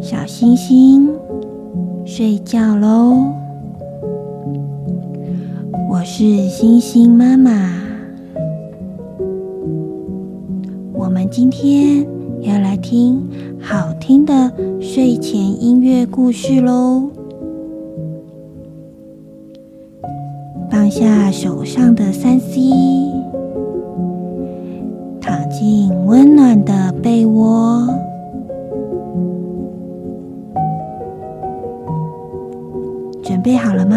小星星，睡觉喽！我是星星妈妈。我们今天要来听好听的睡前音乐故事喽！下手上的三 C，躺进温暖的被窝。准备好了吗？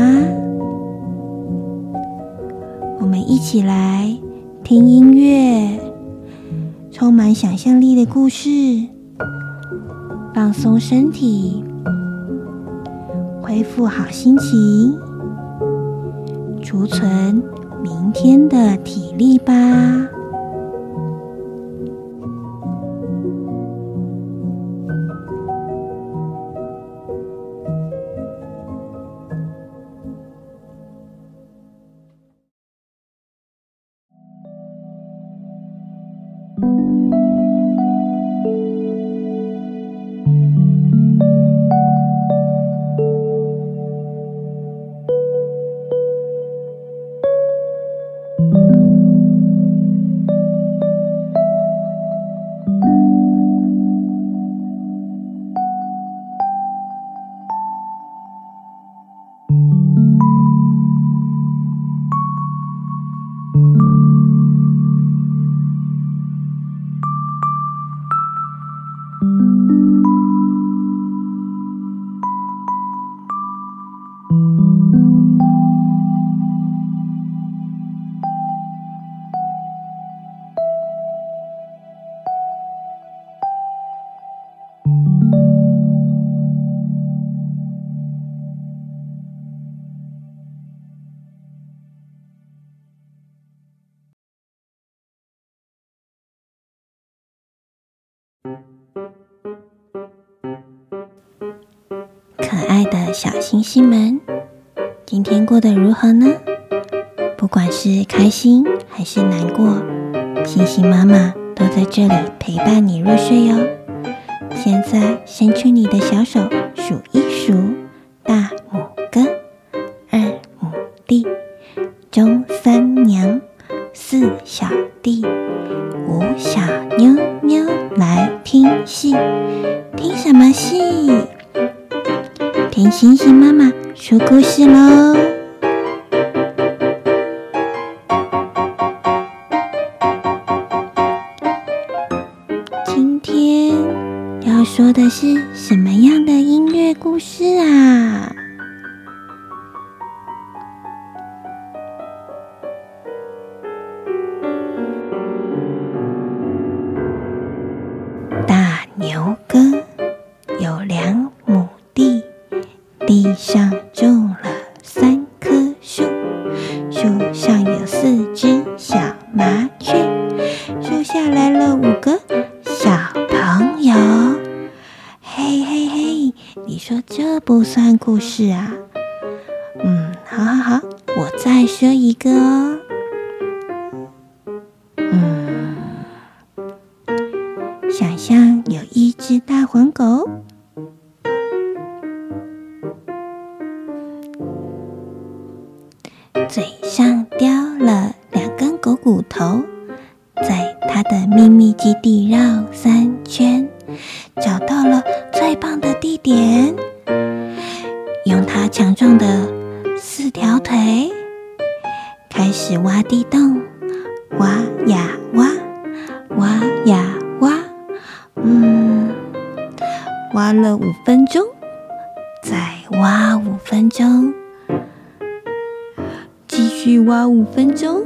我们一起来听音乐，充满想象力的故事，放松身体，恢复好心情，储存明天的体力吧。可爱的小星星们，过得如何呢？不管是开心还是难过，星星妈妈都在这里陪伴你入睡哟。现在伸出你的小手，数一数：大想象有一只大黄狗。嘴上叼了两根狗骨头，在它的秘密基地去挖五分钟，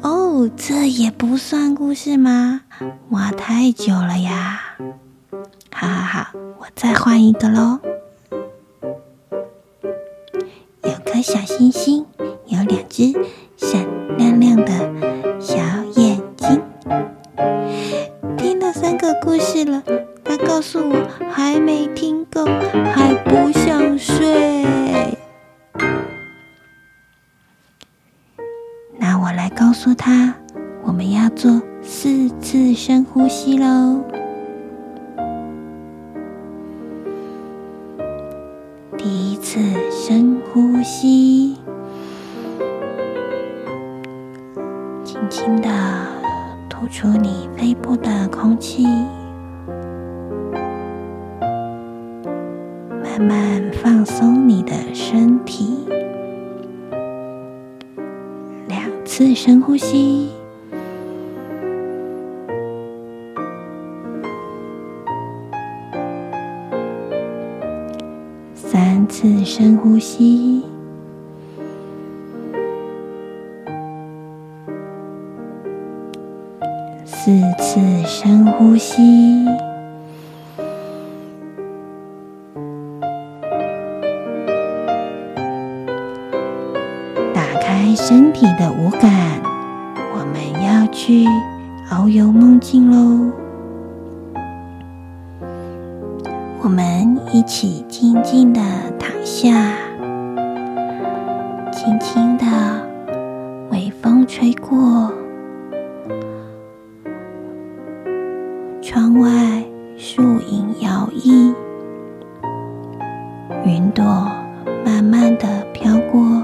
哦，这也不算故事吗？挖太久了呀！好好好，我再换一个喽。有颗小星星，有两只闪亮亮的次深呼吸，轻轻的吐出你肺部的空气，慢慢放松你的身体。两次深呼吸，四次深呼吸。打开身体的五感，我们要去遨游梦境喽！我们一起静静的躺下，影摇曳，云朵慢慢的飘过。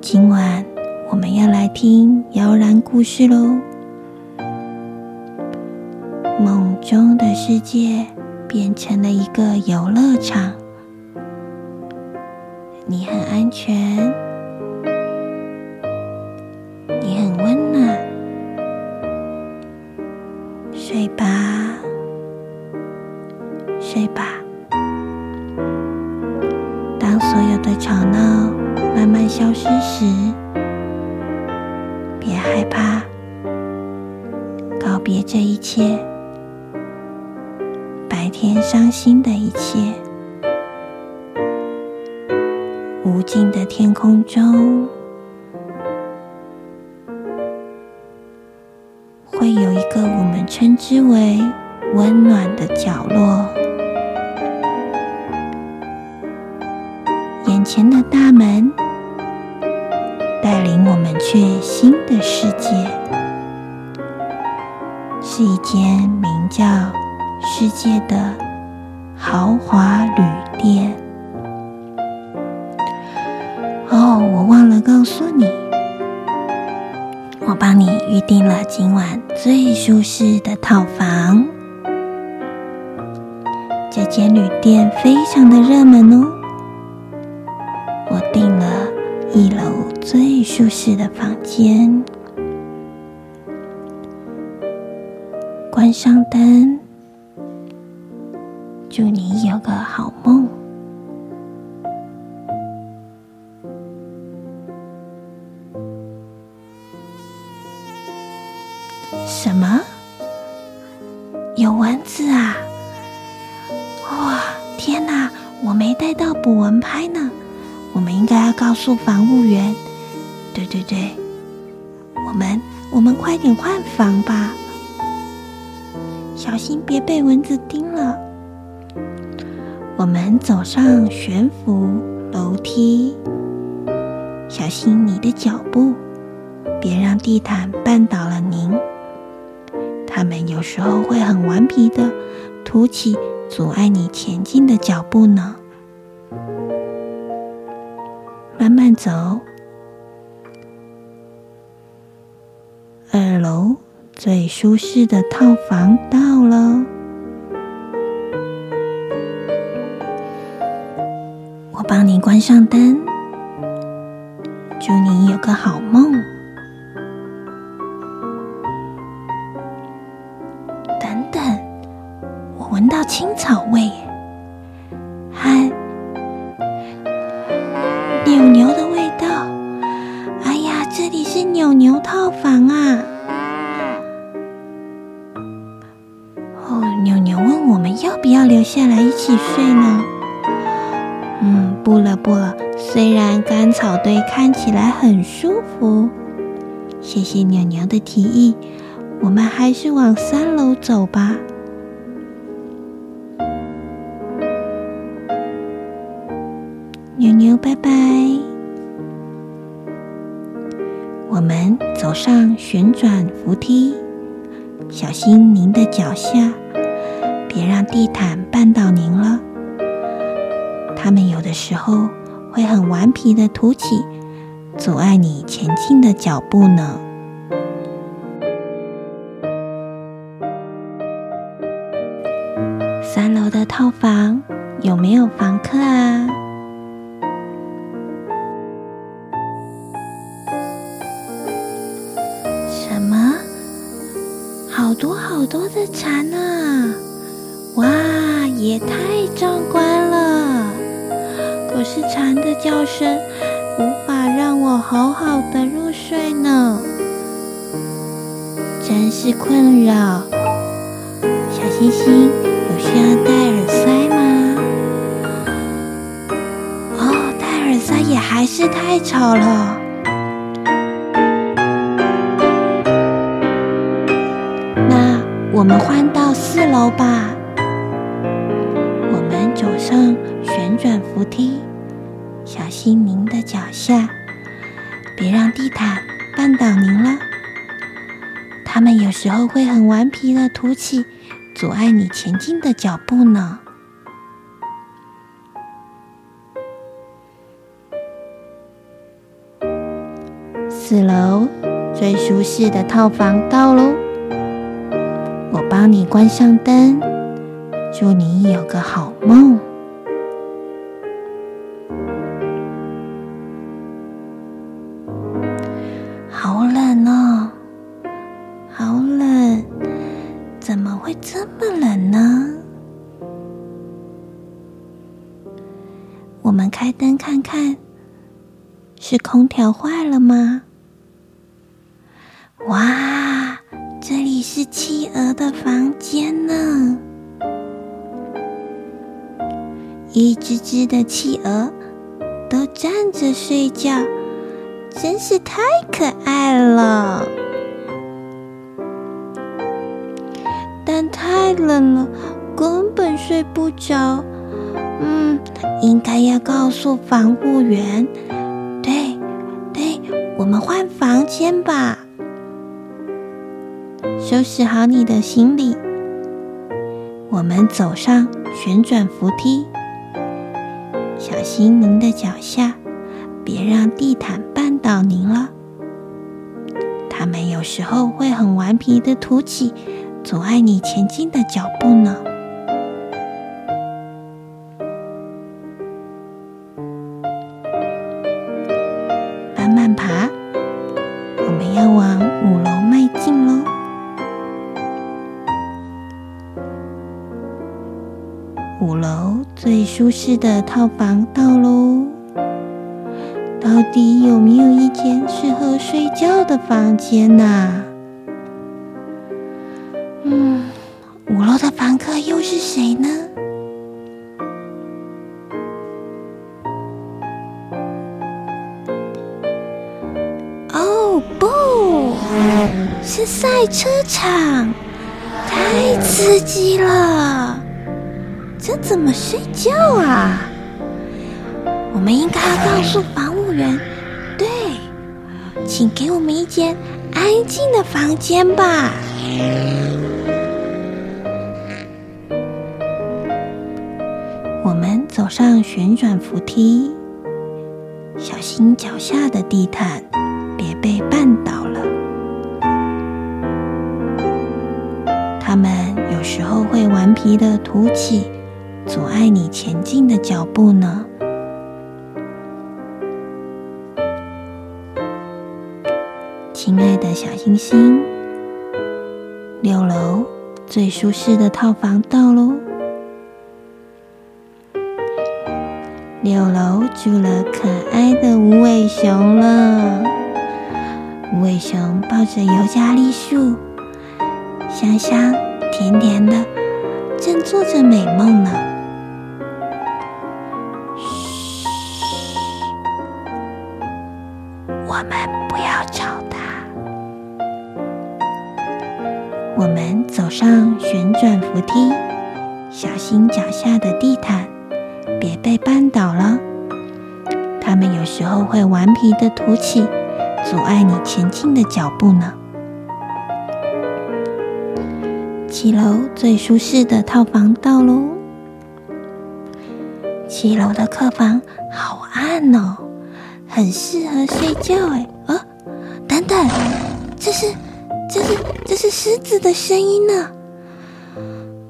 今晚我们要来听摇篮故事喽。梦中的世界变成了一个游乐场，你很安全，有的吵闹慢慢消失时，别害怕，告别这一切，白天伤心的一切。无尽的天空中，会有一个我们称之为温暖的角落。间名叫“世界”的豪华旅店。哦，我忘了告诉你，我帮你预定了今晚最舒适的套房。这间旅店非常的热门哦，我订了一楼。最舒适的房间，上灯，祝你有个好梦。什么？有蚊子啊！哇，天哪，我没带到捕蚊拍呢，我们应该要告诉房务员。对对对，我们我们快点换房吧，小心别被蚊子叮了。我们走上悬浮楼梯，小心你的脚步，别让地毯绊倒了您。它们有时候会很顽皮的凸起，阻碍你前进的脚步呢。慢慢走。二楼最舒适的套房到了，我帮你关上灯，祝你有个好梦。等等，我闻到青草味，和牛牛的味道。哎呀，这里是牛牛套房啊！留下来一起睡呢。嗯，不了不了。虽然干草堆看起来很舒服，谢谢牛牛的提议，我们还是往三楼走吧。牛牛拜拜。我们走上旋转扶梯，小心您的脚下，别让地毯绊倒您了。它们有的时候会很顽皮的凸起，阻碍你前进的脚步呢。三楼的套房有没有房客啊？什么？好多好多的蝉呢！也太壮观了！可是蝉的叫声无法让我好好的入睡呢，真是困扰。小星星。有需要戴耳塞吗？哦，戴耳塞也还是太吵了。皮的凸起。阻碍你前进的脚步呢。四楼最舒适的套房到喽，我帮你关上灯，祝你有个好梦。哇，这里是企鹅的房间呢！一只只的企鹅都站着睡觉，真是太可爱了。但太冷了，根本睡不着。嗯，应该要告诉房务员。对，对，我们换房间吧。收拾好你的行李，我们走上旋转扶梯，小心您的脚下，别让地毯绊倒您了。它们有时候会很顽皮的凸起。阻碍你前进的脚步呢。是的套房到喽。到底有没有一间适合睡觉的房间呢？五楼的房客又是谁呢？哦，不是赛车场，太刺激了！怎么睡觉啊？我们应该要告诉房务员，对，请给我们一间安静的房间吧。我们走上旋转扶梯，小心脚下的地毯，别被绊倒了。它们有时候会顽皮的凸起，阻碍你前进的脚步呢。亲爱的小星星，六楼最舒适的套房到喽。六楼住了可爱的无尾熊了，无尾熊抱着尤加利树，香香甜甜的，正做着美梦呢。上旋转扶梯，小心脚下的地毯。别被绊倒了，它们有时候会顽皮的凸起，阻碍你前进的脚步呢。七楼最舒适的套房到喽！七楼的客房好暗哦，很适合睡觉哎。啊，等等，这是，这是，这是狮子的声音呢。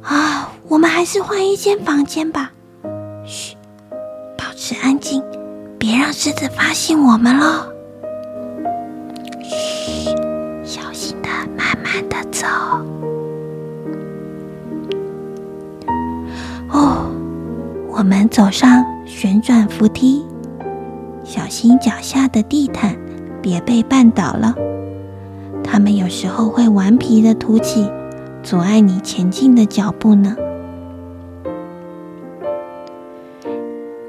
啊，我们还是换一间房间吧。嘘，保持安静，别让狮子发现我们喽。嘘，小心的，慢慢的走。哦我们走上旋转扶梯，小心脚下的地毯，别被绊倒了。它们有时候会顽皮的凸起，阻碍你前进的脚步呢。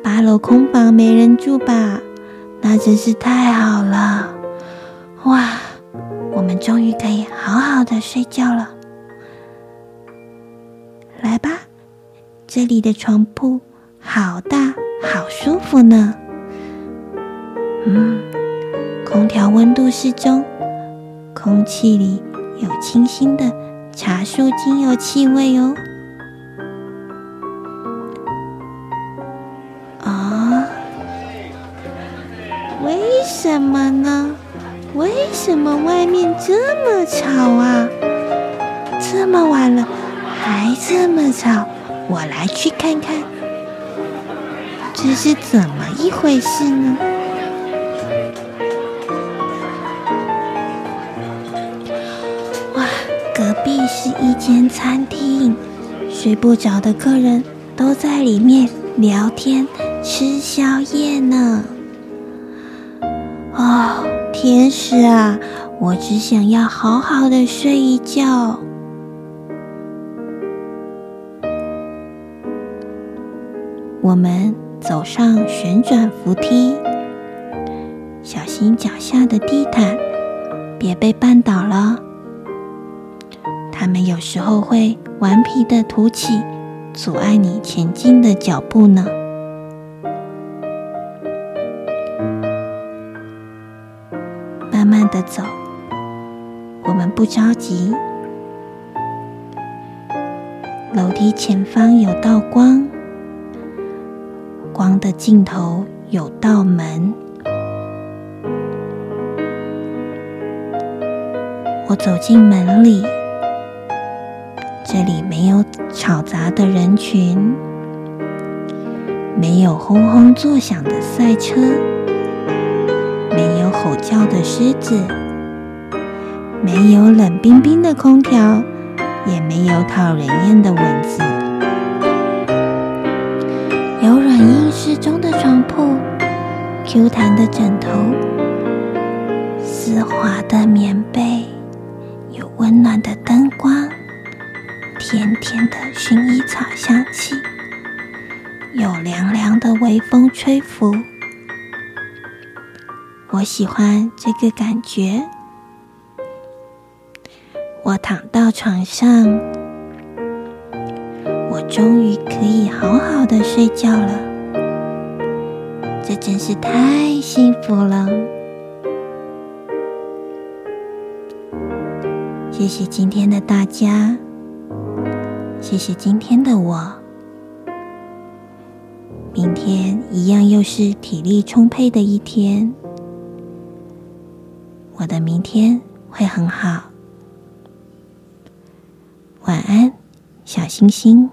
八楼空房没人住吧？那真是太好了！哇，我们终于可以好好的睡觉了。来吧，这里的床铺。好大，好舒服呢。嗯，空调温度适中，空气里有清新的茶树精油气味哦。啊？为什么呢？为什么外面这么吵啊？这么晚了还这么吵，我来去看看。这是怎么一回事呢？间餐厅，睡不着的客人都在里面聊天、吃宵夜呢。哦，天使啊，我只想要好好的睡一觉。我们。走上旋转扶梯，小心脚下的地毯，别被绊倒了。它们有时候会顽皮的凸起，阻碍你前进的脚步呢。慢慢的走，我们不着急。楼梯前方有道光。光的尽头有道门，我走进门里，这里没有吵杂的人群，没有轰轰作响的赛车，没有吼叫的狮子，没有冷冰冰的空调，也没有讨人厌的蚊子。有软硬适中的床铺，Q 弹的枕头，丝滑的棉被，有温暖的灯光，甜甜的薰衣草香气，有凉凉的微风吹拂。我喜欢这个感觉。我躺到床上。我终于可以好好的睡觉了，这真是太幸福了。谢谢今天的大家，谢谢今天的我。明天一样又是体力充沛的一天，我的明天会很好。晚安，小星星。